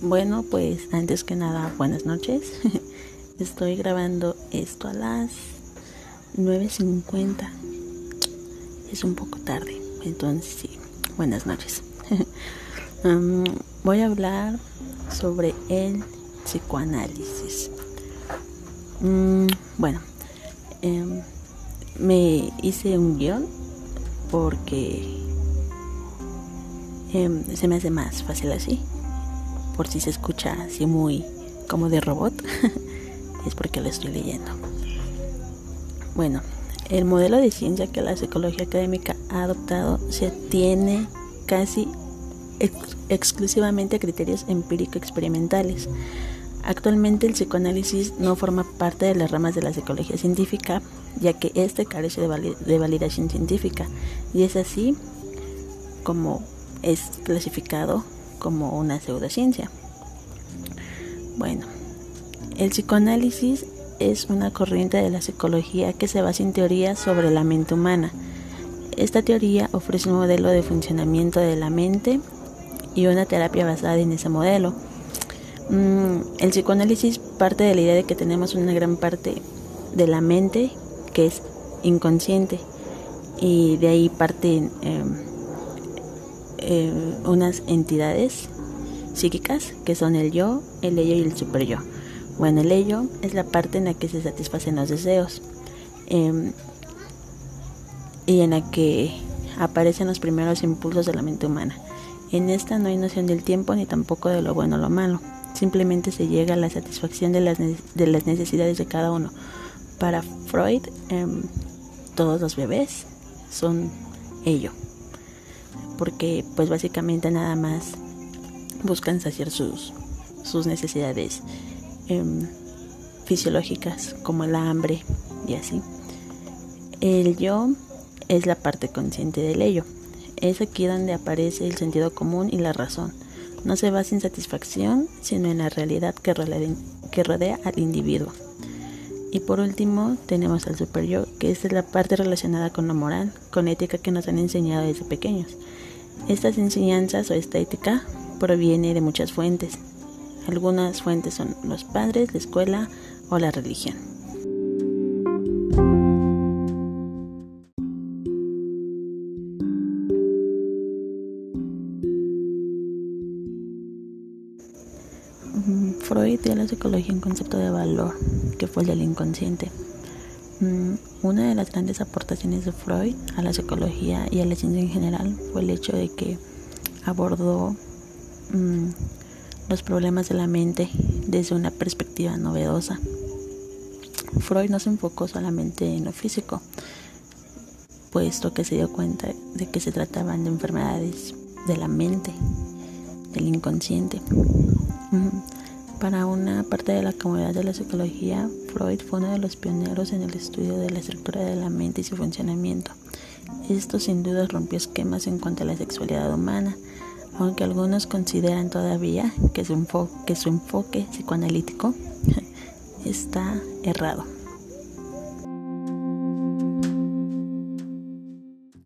Bueno, pues antes que nada, buenas noches. Estoy grabando esto a las 9.50. Es un poco tarde, entonces sí, buenas noches. voy a hablar sobre el psicoanálisis. Mm, bueno, em, me hice un guion porque em, se me hace más fácil así por si se escucha así muy como de robot, es porque lo estoy leyendo. Bueno, el modelo de ciencia que la psicología académica ha adoptado se tiene casi exclusivamente a criterios empírico-experimentales. Actualmente el psicoanálisis no forma parte de las ramas de la psicología científica, ya que éste carece de, de validación científica, y es así como es clasificado como una pseudociencia. Bueno, el psicoanálisis es una corriente de la psicología que se basa en teorías sobre la mente humana. Esta teoría ofrece un modelo de funcionamiento de la mente y una terapia basada en ese modelo. Mm, el psicoanálisis parte de la idea de que tenemos una gran parte de la mente que es inconsciente y de ahí parten em, eh, unas entidades psíquicas que son el yo, el ello y el super yo. Bueno, el ello es la parte en la que se satisfacen los deseos em, y en la que aparecen los primeros impulsos de la mente humana. En esta no hay noción del tiempo ni tampoco de lo bueno o lo malo. Simplemente se llega a la satisfacción de las, de las necesidades de cada uno. Para Freud, em, todos los bebés son ello porque pues básicamente nada más buscan saciar sus, sus necesidades em, fisiológicas como el hambre y así. El yo es la parte consciente del ello. Es aquí donde aparece el sentido común y la razón. No se basa en satisfacción, sino en la realidad que rodea, que rodea al individuo. Y por último tenemos al super yo, que es la parte relacionada con la moral, con ética que nos han enseñado desde pequeños. Estas enseñanzas o esta ética proviene de muchas fuentes. Algunas fuentes son los padres, la escuela o la religión. Freud dio a la psicología un concepto de valor, que fue el del inconsciente. Mm, una de las grandes aportaciones de Freud a la psicología y a la ciencia en general fue el hecho de que abordó mm, los problemas de la mente desde una perspectiva novedosa. Freud no se enfocó solamente en lo físico, puesto que se dio cuenta de que se trataban de enfermedades de la mente, del inconsciente. Para una parte de la comunidad de la psicología, Freud fue uno de los pioneros en el estudio de la estructura de la mente y su funcionamiento. Esto sin duda rompió esquemas en cuanto a la sexualidad humana, aunque algunos consideran todavía que su, enfoque, que su enfoque psicoanalítico está errado.